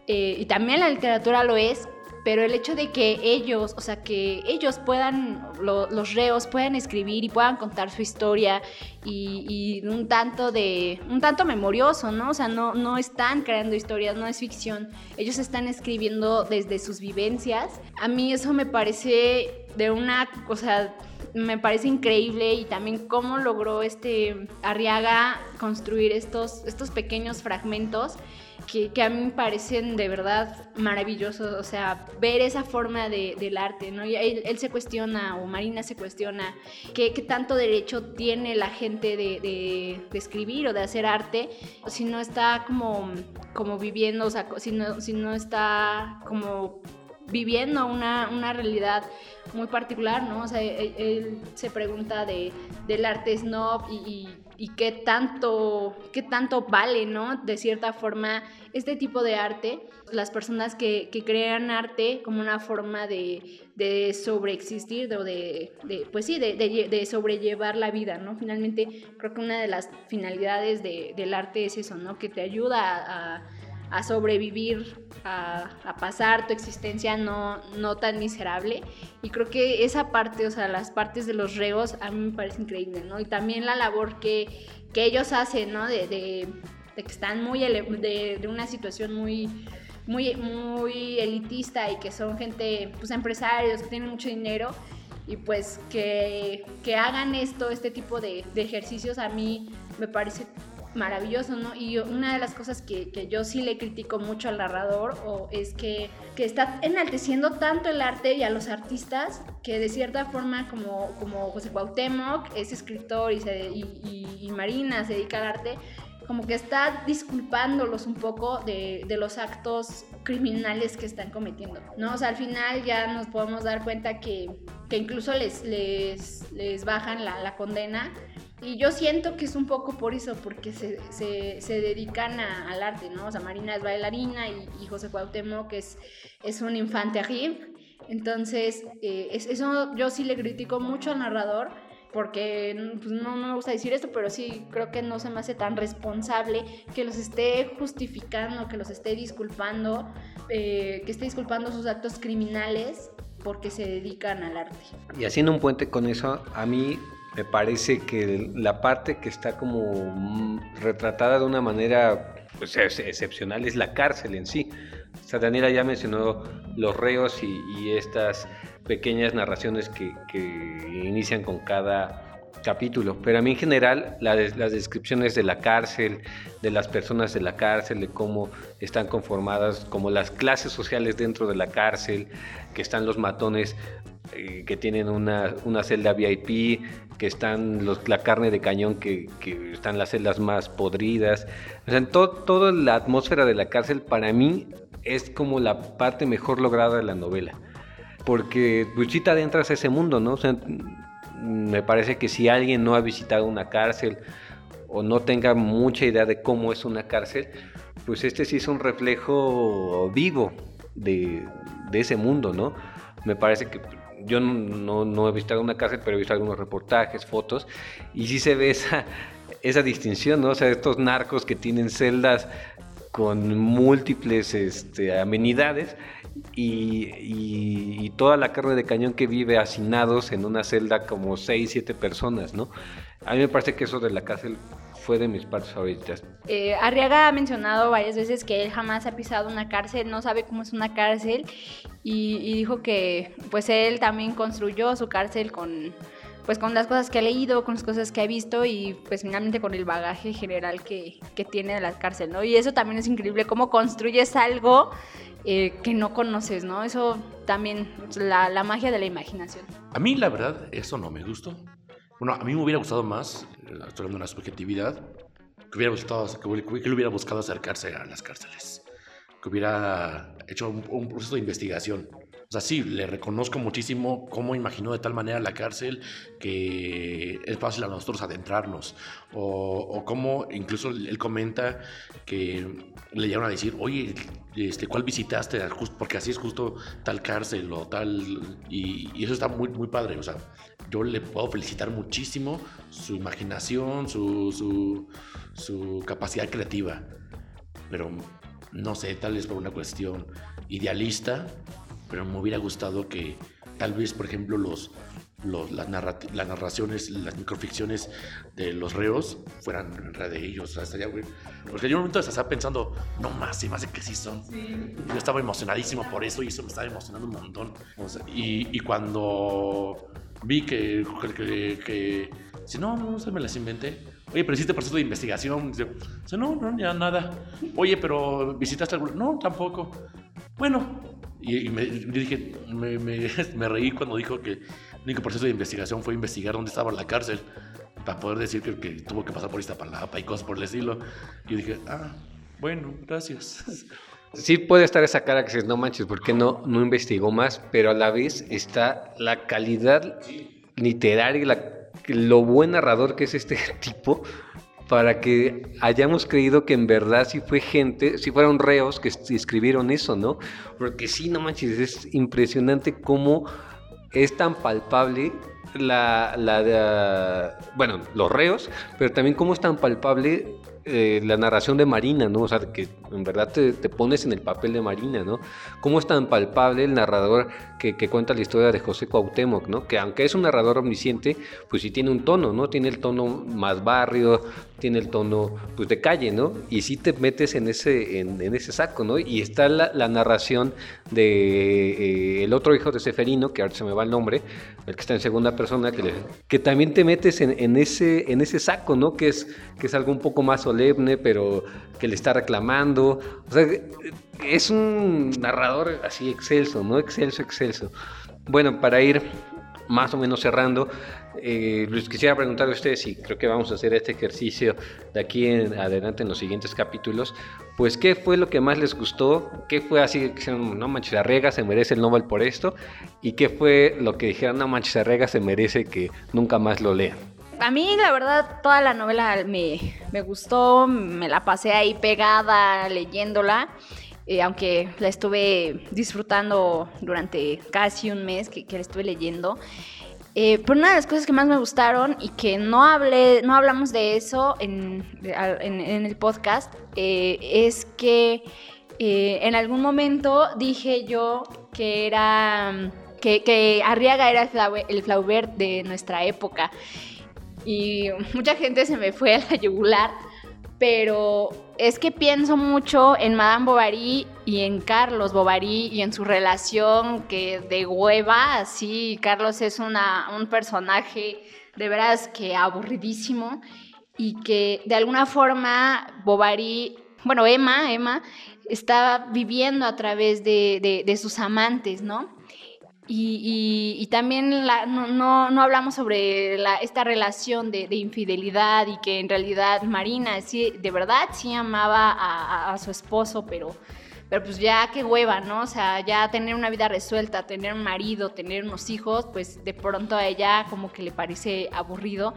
eh, y también la literatura lo es, pero el hecho de que ellos, o sea, que ellos puedan, los reos puedan escribir y puedan contar su historia y, un tanto de, un tanto memorioso, ¿no? O sea, no, no están creando historias, no es ficción, ellos están escribiendo desde sus vivencias. A mí eso me parece de una, o sea, me parece increíble y también cómo logró este Arriaga construir estos, estos pequeños fragmentos que, a mí me parecen de verdad maravillosos, o sea, ver esa forma de, del arte, ¿no? Y él, se cuestiona, o Marina se cuestiona, ¿qué, tanto derecho tiene la gente de, de, escribir o de hacer arte si no está como, como viviendo, o sea, si no, si no está como viviendo una, una realidad muy particular, ¿no? O sea, él, se pregunta de, del arte snob y, qué, tanto, qué tanto vale, ¿no? De cierta forma, este tipo de arte, las personas que, que crean arte como una forma de, de sobreexistir, o de, de, pues sí, de, de, sobrellevar la vida, ¿no? Finalmente, creo que una de las finalidades del arte es eso, ¿no? Que te ayuda a sobrevivir, a, pasar tu existencia no, no tan miserable. Y creo que esa parte, o sea, las partes de los reos, a mí me parece increíble, ¿no? Y también la labor que, que ellos hacen, ¿no? De, de, que están muy, de, de, una situación muy, muy, muy elitista y que son gente, pues empresarios, que tienen mucho dinero. Y pues que, que hagan esto, este tipo de ejercicios, a mí me parece maravilloso, ¿no? Y una de las cosas que, que, yo sí le critico mucho al narrador o es que, que, está enalteciendo tanto el arte y a los artistas que de cierta forma como, como José Cuauhtémoc es escritor y, y, y, Marina se dedica al arte, como que está disculpándolos un poco de, de, los actos criminales que están cometiendo, ¿no? O sea, al final ya nos podemos dar cuenta que, que incluso les, les, les bajan la, la condena y yo siento que es un poco por eso, porque se, se, dedican al arte, ¿no? O sea, Marina es bailarina y, José Cuauhtémoc es, es un infante arriba. Entonces, eh, eso yo sí le critico mucho al narrador, porque pues, no, no, me gusta decir esto, pero sí creo que no se me hace tan responsable que los esté justificando, que los esté disculpando, eh, que esté disculpando sus actos criminales porque se dedican al arte. Y haciendo un puente con eso, a mí me parece que la parte que está como mm, retratada de una manera pues, excepcional es la cárcel en sí. O sea, Daniela ya mencionó los reos y, estas pequeñas narraciones que, inician con cada capítulo, pero a mí en general las descripciones de la cárcel, de las personas de la cárcel, de cómo están conformadas, como las clases sociales dentro de la cárcel, que están los matones eh, que tienen una, una, celda VIP, que están la carne de cañón, que, están las celdas más podridas. O sea, toda la atmósfera de la cárcel para mí es como la parte mejor lograda de la novela. Porque pues sí te adentras a ese mundo, ¿no? Me parece que si alguien no ha visitado una cárcel o no tenga mucha idea de cómo es una cárcel, pues este sí es un reflejo vivo de, de ese mundo, ¿no? Me parece que yo no, no, he visitado una cárcel, pero he visto algunos reportajes, fotos, y sí se ve esa, esa distinción, ¿no? O sea, estos narcos que tienen celdas con múltiples este, amenidades y, y, toda la carne de cañón que vive hacinados en una celda como 6, 7 personas, ¿no? A mí me parece que eso de la cárcel fue de mis partes favoritas. Eh, Arriaga ha mencionado varias veces que él jamás ha pisado una cárcel, no sabe cómo es una cárcel y, y dijo que pues él también construyó su cárcel con pues con las cosas que ha leído, con las cosas que ha visto y pues finalmente con el bagaje general que, que tiene de la cárcel, ¿no? Y eso también es increíble, cómo construyes algo eh, que no conoces, ¿no? Eso también, la, la, magia de la imaginación. A mí, la verdad, eso no me gustó. Bueno, a mí me hubiera gustado más, eh, estoy hablando de una subjetividad, que hubiera, gustado, que, que hubiera buscado acercarse a las cárceles, que hubiera hecho un, un proceso de investigación o sea, sí, le reconozco muchísimo cómo imaginó de tal manera la cárcel que es fácil a nosotros adentrarnos. O, o cómo incluso él comenta que le llegaron a decir, oye, este, ¿cuál visitaste? Porque así es justo tal cárcel o tal... Y, y eso está muy, muy padre. O sea, yo le puedo felicitar muchísimo su imaginación, su, su, su capacidad creativa. Pero no sé, tal vez por una cuestión idealista, pero me hubiera gustado que tal vez, por ejemplo, los, los, las, las, narraciones, las microficciones de los reos fueran en de ellos. O sea, estaría, porque yo un momento estaba pensando, no más, y más de que sí son. Yo estaba emocionadísimo por eso y eso me estaba emocionando un montón. y, y, cuando vi que, que, si no, no se me las inventé. Oye, pero hiciste proceso de investigación. Dice, no, no, ya nada. Oye, pero visitaste algún. No, tampoco. Bueno, y, me, dije, me, me, reí cuando dijo que el único proceso de investigación fue investigar dónde estaba la cárcel para poder decir que, tuvo que pasar por Iztapalapa y cosas por el estilo. Y dije, ah, bueno, gracias. Sí puede estar esa cara que dices, no manches, ¿por qué no, no investigó más? Pero a la vez está la calidad literaria la, lo buen narrador que es este tipo para que hayamos creído que en verdad sí fue gente, sí fueron reos que escribieron eso, ¿no? Porque sí, no manches, es impresionante cómo es tan palpable la, la bueno, los reos, pero también cómo es tan palpable eh, la narración de Marina, ¿no? O sea, que en verdad te, pones en el papel de Marina, ¿no? Cómo es tan palpable el narrador que, cuenta la historia de José Cuauhtémoc, ¿no? Que aunque es un narrador omnisciente, pues sí tiene un tono, ¿no? Tiene el tono más barrio, tiene el tono, pues, de calle, ¿no? Y sí te metes en ese, en, ese saco, ¿no? Y está la, narración de eh, el otro hijo de Seferino, que ahora se me va el nombre, el que está en segunda persona, que, que también te metes en, ese, en ese saco, ¿no? Que es, que es algo un poco más solemne, pero que le está reclamando. O sea, es un narrador así excelso, ¿no? Excelso, excelso. Bueno, para ir más o menos cerrando, eh, les quisiera preguntar a ustedes y creo que vamos a hacer este ejercicio de aquí en adelante en los siguientes capítulos, pues qué fue lo que más les gustó, qué fue así que no manches, Arrega se merece el Nobel por esto, y qué fue lo que dijeron, no manches, Arrega se merece que nunca más lo lean. A mí, la verdad, toda la novela me, me gustó, me la pasé ahí pegada leyéndola. Eh, aunque la estuve disfrutando durante casi un mes que, que la estuve leyendo. Eh, pero una de las cosas que más me gustaron y que no hablé, no hablamos de eso en, en, el podcast, eh, es que en algún momento dije yo que era que, que Arriaga era el, Flaubert de nuestra época. Y mucha gente se me fue a la yugular pero es que pienso mucho en Madame Bovary y en Carlos Bovary y en su relación que de hueva, así Carlos es una, un personaje de veras que aburridísimo y que de alguna forma Bovary, bueno, Emma, Emma, está viviendo a través de, sus amantes, ¿no? Y, también no, hablamos sobre esta relación de, infidelidad y que en realidad Marina sí, de verdad sí amaba a, su esposo, pero, pero pues ya qué hueva, ¿no? O sea, ya tener una vida resuelta, tener un marido, tener unos hijos, pues de pronto a ella como que le parece aburrido.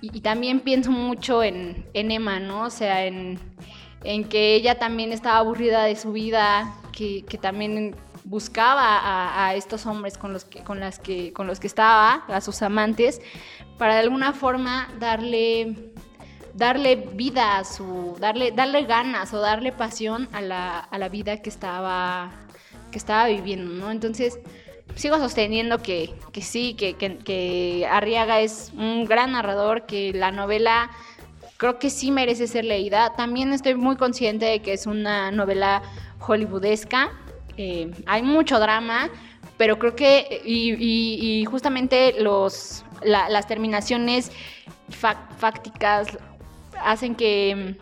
Y, también pienso mucho en, en Emma, ¿no? O sea, en en que ella también estaba aburrida de su vida, que, también buscaba a, estos hombres con los, que, con, las que, con los que estaba, a sus amantes, para de alguna forma darle, darle vida a su, darle, darle ganas o darle pasión a la, vida que estaba, que estaba viviendo, ¿no? Entonces, sigo sosteniendo que, sí, que, que Arriaga es un gran narrador, que la novela creo que sí merece ser leída. También estoy muy consciente de que es una novela hollywoodesca. Eh, hay mucho drama, pero creo que, y, justamente los, las terminaciones fácticas hacen que,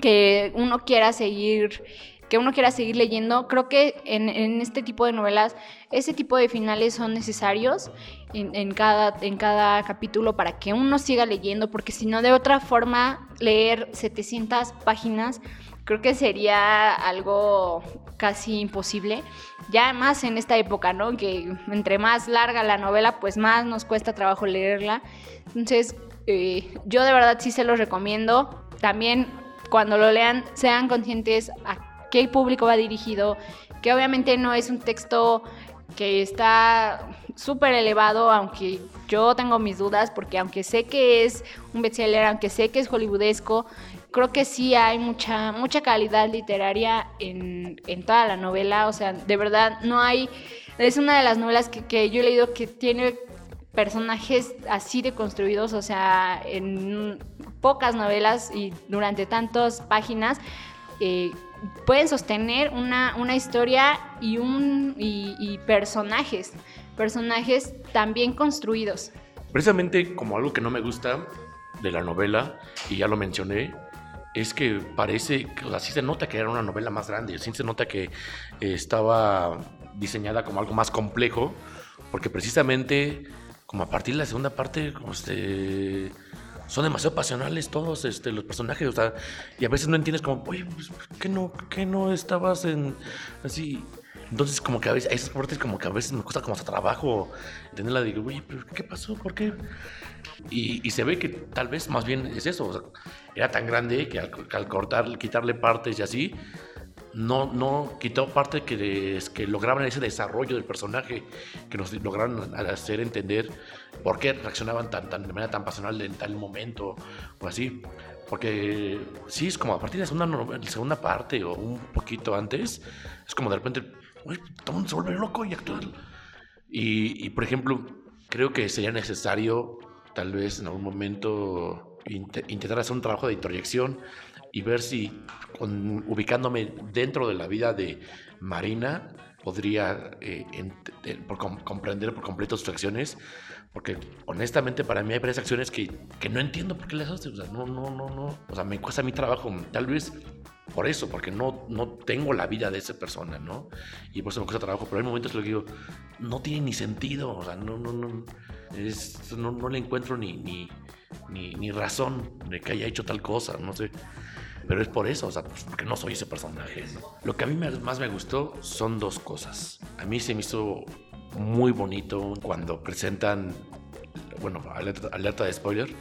que uno quiera seguir que uno quiera seguir leyendo. Creo que en, este tipo de novelas, ese tipo de finales son necesarios en, cada, en cada capítulo para que uno siga leyendo, porque si no, de otra forma, leer 700 páginas creo que sería algo casi imposible. Ya más en esta época, ¿no? Que entre más larga la novela, pues más nos cuesta trabajo leerla. Entonces, eh, yo de verdad sí se los recomiendo. También cuando lo lean, sean conscientes a qué público va dirigido, que obviamente no es un texto que está súper elevado, aunque yo tengo mis dudas, porque aunque sé que es un bestseller, aunque sé que es hollywoodesco, creo que sí hay mucha, mucha calidad literaria en, en toda la novela, o sea, de verdad no hay, es una de las novelas que, que yo he leído que tiene personajes así de construidos, o sea, en pocas novelas y durante tantas páginas, eh, pueden sostener una, una historia y, un, y, personajes, personajes también construidos. Precisamente como algo que no me gusta de la novela, y ya lo mencioné, es que parece, o sea, sí se nota que era una novela más grande, sí se nota que estaba diseñada como algo más complejo, porque precisamente como a partir de la segunda parte, este son demasiado pasionales todos este, los personajes, o sea, y a veces no entiendes como, oye, pues, ¿qué no, qué no estabas en así? Entonces, como que a veces, esas partes como que a veces me cuesta como hasta trabajo entenderla, digo, oye, pero ¿qué pasó? ¿Por qué? Y, y se ve que tal vez más bien es eso, o sea, era tan grande que al, al cortar, quitarle partes y así, no, no quitó parte que, que lograban ese desarrollo del personaje, que nos lograron hacer entender por qué reaccionaban tan, tan, de manera tan pasional en tal momento o así. Porque sí, es como a partir de la segunda, segunda parte o un poquito antes, es como de repente, todo el mundo se vuelve loco y actúa. Y, y, por ejemplo, creo que sería necesario, tal vez en algún momento, intentar hacer un trabajo de introyección y ver si ubicándome dentro de la vida de Marina podría eh, comprender por completo sus acciones, porque honestamente para mí hay varias acciones que, que no entiendo por qué las hace, o sea, no, no, no, no, o sea, me cuesta mi trabajo, tal vez por eso, porque no, no tengo la vida de esa persona, ¿no? Y por eso me cuesta trabajo, pero hay momentos en los que digo, no tiene ni sentido, o sea, no, no, no, no, no, le encuentro ni, ni, ni, ni razón de que haya hecho tal cosa, no sé. Pero es por eso, o sea, pues, porque no soy ese personaje. Lo que a mí más me gustó son dos cosas. A mí se me hizo muy bonito cuando presentan, bueno, alerta, de spoiler,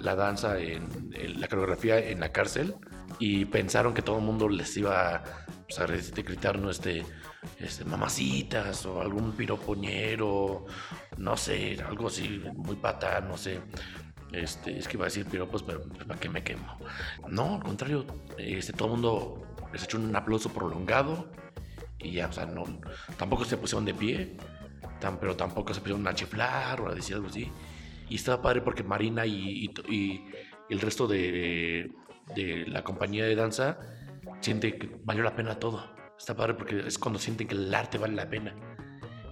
la danza, en, la coreografía en la cárcel y pensaron que todo el mundo les iba pues, a gritar ¿no? este, este, mamacitas o algún piropoñero, no sé, algo así muy pata, no sé. Este, es que iba a decir piropos, pero ¿para qué me quemo? No, al contrario, este, todo el mundo les echó un aplauso prolongado y ya, o sea, no, tampoco se pusieron de pie, tan, pero tampoco se pusieron a chiflar o a decir algo así. Y estaba padre porque Marina y, y, el resto de, de, la compañía de danza siente que valió la pena todo. Está padre porque es cuando sienten que el arte vale la pena.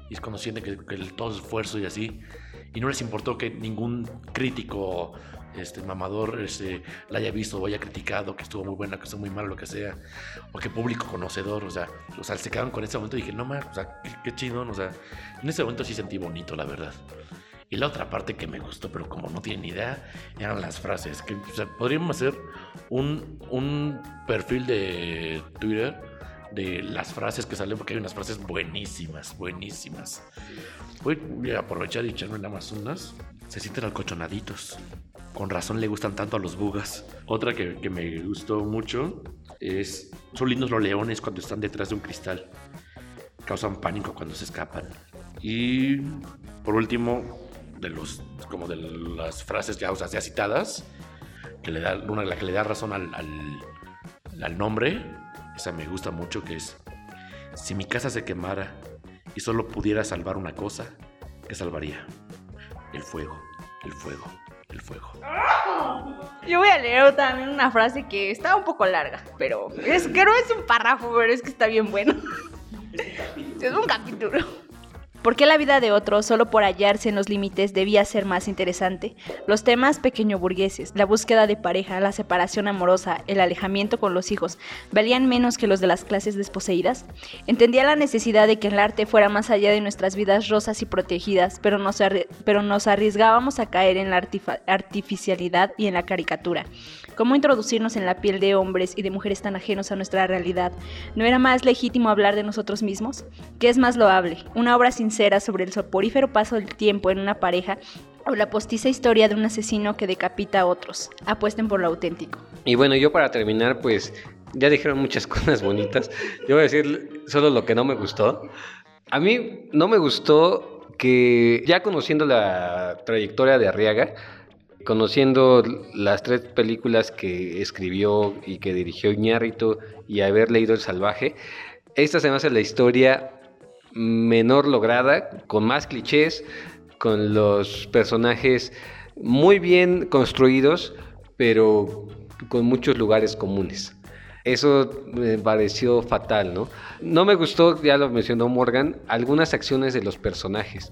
Y es cuando sienten que, que el, todo esfuerzo y así. y no les importó que ningún crítico este mamador este, la haya visto o haya criticado que estuvo muy buena, que estuvo muy mal, lo que sea, o que público conocedor, o sea, o sea, se quedaron con ese momento y dije, no más, o sea, qué, qué chido, o sea, en ese momento sí sentí bonito, la verdad. Y la otra parte que me gustó, pero como no tienen ni idea, eran las frases. Que podríamos hacer un, un perfil de Twitter de las frases que salen, porque hay unas frases buenísimas, buenísimas. Voy a aprovechar y echarme nada más unas. Se sienten alcochonaditos. Con razón le gustan tanto a los bugas. Otra que, que me gustó mucho es, son lindos los leones cuando están detrás de un cristal. Causan pánico cuando se escapan. Y por último, de los como de las frases ya, o sea, citadas, que le da una la que le da razón al, al, nombre, esa me gusta mucho que es si mi casa se quemara y solo pudiera salvar una cosa, ¿qué salvaría? El fuego, el fuego, el fuego. Yo voy a leer también una frase que está un poco larga, pero es que es un párrafo, pero es que está bien bueno. Es un capítulo. ¿Por qué la vida de otro, solo por hallarse en los límites, debía ser más interesante? Los temas pequeño burgueses, la búsqueda de pareja, la separación amorosa, el alejamiento con los hijos, ¿valían menos que los de las clases desposeídas? Entendía la necesidad de que el arte fuera más allá de nuestras vidas rosas y protegidas, pero nos, pero nos arriesgábamos a caer en la artificialidad y en la caricatura. ¿Cómo introducirnos en la piel de hombres y de mujeres tan ajenos a nuestra realidad? ¿No era más legítimo hablar de nosotros mismos? ¿Qué es más loable? ¿Una obra sobre el soporífero paso del tiempo en una pareja o la postiza historia de un asesino que decapita a otros? Apuesten por lo auténtico. Y bueno, yo para terminar, pues ya dijeron muchas cosas bonitas. Yo voy a decir solo lo que no me gustó. A mí no me gustó que ya conociendo la trayectoria de Arriaga, conociendo las tres películas que escribió y que dirigió Iñárritu y haber leído El Salvaje, esta se me hace la historia menor lograda, con más clichés, con los personajes muy bien construidos, pero con muchos lugares comunes. Eso me pareció fatal, ¿no? No me gustó, ya lo mencionó Morgan, algunas acciones de los personajes.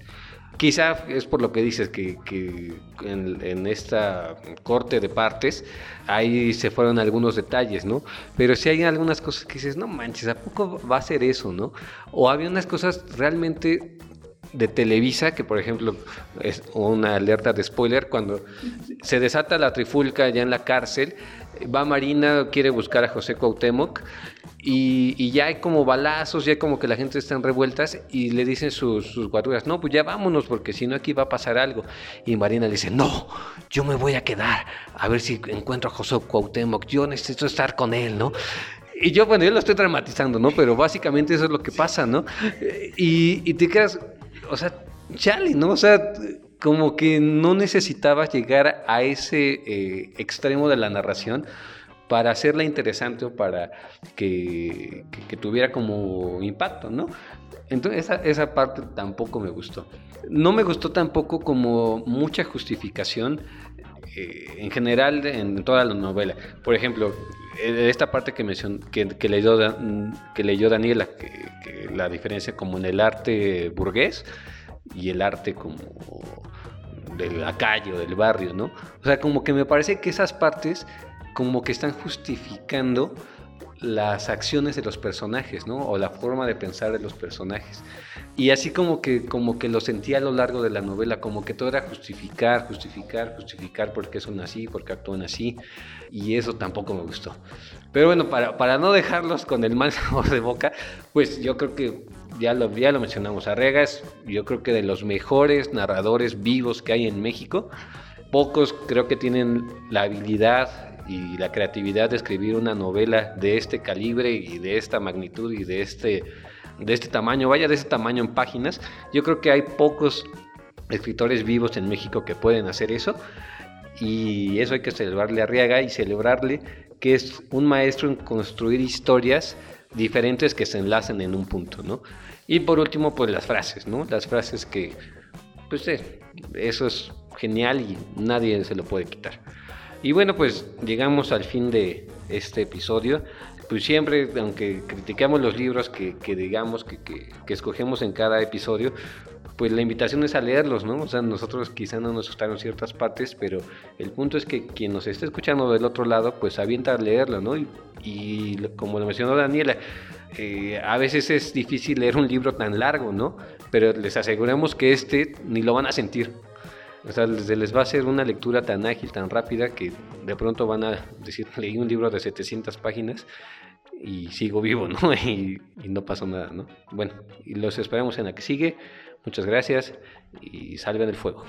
Quizá es por lo que dices que, en, esta corte de partes ahí se fueron algunos detalles, ¿no? Pero si hay algunas cosas que dices, no manches, ¿a poco va a ser eso, no? O había unas cosas realmente de Televisa, que por ejemplo es una alerta de spoiler, cuando se desata la trifulca ya en la cárcel, va Marina, quiere buscar a José Cuauhtémoc y, ya hay como balazos, ya como que la gente está en revueltas y le dicen sus, sus no, pues ya vámonos porque si no aquí va a pasar algo. Y Marina le dice, no, yo me voy a quedar a ver si encuentro a José Cuauhtémoc, yo necesito estar con él, ¿no? Y yo, bueno, yo lo estoy dramatizando, ¿no? Pero básicamente eso es lo que pasa, ¿no? Y, y te quedas, o sea, chale, ¿no? O sea, como que no necesitabas llegar a ese eh, extremo de la narración para hacerla interesante o para que, tuviera como impacto, ¿no? Entonces esa, esa, parte tampoco me gustó. No me gustó tampoco como mucha justificación eh, en general en toda la novela. Por ejemplo, eh, esta parte que, que, que, leyó, que leyó Daniela, que, la diferencia como en el arte burgués y el arte como de la calle o del barrio, ¿no? O sea, como que me parece que esas partes como que están justificando las acciones de los personajes, ¿no? O la forma de pensar de los personajes. Y así como que, como que lo sentía a lo largo de la novela, como que todo era justificar, justificar, justificar por qué son así, por qué actúan así. Y eso tampoco me gustó. Pero bueno, para, para no dejarlos con el mal sabor de boca, pues yo creo que ya lo, ya lo mencionamos. Arrega es, yo creo que de los mejores narradores vivos que hay en México. Pocos creo que tienen la habilidad y la creatividad de escribir una novela de este calibre y de esta magnitud y de este, de este tamaño, vaya de este tamaño en páginas, yo creo que hay pocos escritores vivos en México que pueden hacer eso y eso hay que celebrarle a Arriaga y celebrarle que es un maestro en construir historias diferentes que se enlacen en un punto, ¿no? Y por último, pues las frases, ¿no? Las frases que, pues eh, eso es genial y nadie se lo puede quitar. Y bueno, pues llegamos al fin de este episodio. Pues siempre, aunque criticamos los libros que, digamos que, que, escogemos en cada episodio, pues la invitación es a leerlos, ¿no? O sea, nosotros quizá no nos gustaron ciertas partes, pero el punto es que quien nos esté escuchando del otro lado, pues avienta a leerlo, ¿no? Y, y como lo mencionó Daniela, eh, a veces es difícil leer un libro tan largo, ¿no? Pero les aseguramos que este ni lo van a sentir. O sea, les, les va a ser una lectura tan ágil, tan rápida, que de pronto van a decir, leí un libro de 700 páginas y sigo vivo, ¿no? Y, y no pasó nada, ¿no? Bueno, y los esperamos en la que sigue. Muchas gracias y salven el fuego.